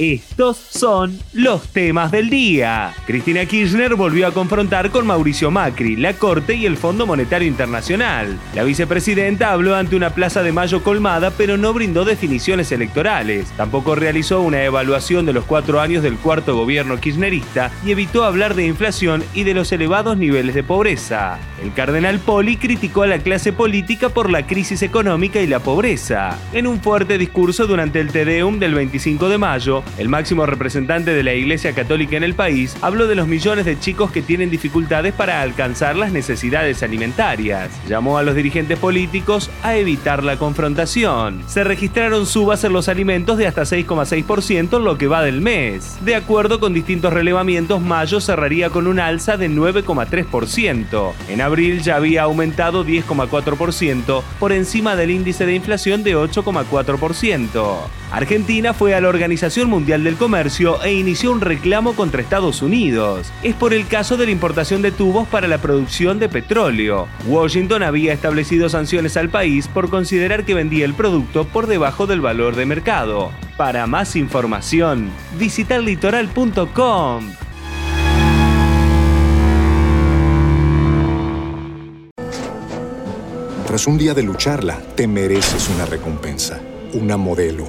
Estos son los temas del día. Cristina Kirchner volvió a confrontar con Mauricio Macri, la Corte y el Fondo Monetario Internacional. La vicepresidenta habló ante una plaza de mayo colmada, pero no brindó definiciones electorales. Tampoco realizó una evaluación de los cuatro años del cuarto gobierno kirchnerista y evitó hablar de inflación y de los elevados niveles de pobreza. El cardenal Poli criticó a la clase política por la crisis económica y la pobreza. En un fuerte discurso durante el Tedeum del 25 de mayo, el máximo representante de la Iglesia Católica en el país, habló de los millones de chicos que tienen dificultades para alcanzar las necesidades alimentarias. Llamó a los dirigentes políticos a evitar la confrontación. Se registraron subas en los alimentos de hasta 6,6% en lo que va del mes. De acuerdo con distintos relevamientos, mayo cerraría con un alza de 9,3%. En abril ya había aumentado 10,4% por encima del índice de inflación de 8,4%. Argentina fue a la Organización Mundial del Comercio e inició un reclamo contra Estados Unidos. Es por el caso de la importación de tubos para la producción de petróleo. Washington había establecido sanciones al país por considerar que vendía el producto por debajo del valor de mercado. Para más información, visita litoral.com. Tras un día de lucharla, te mereces una recompensa, una modelo,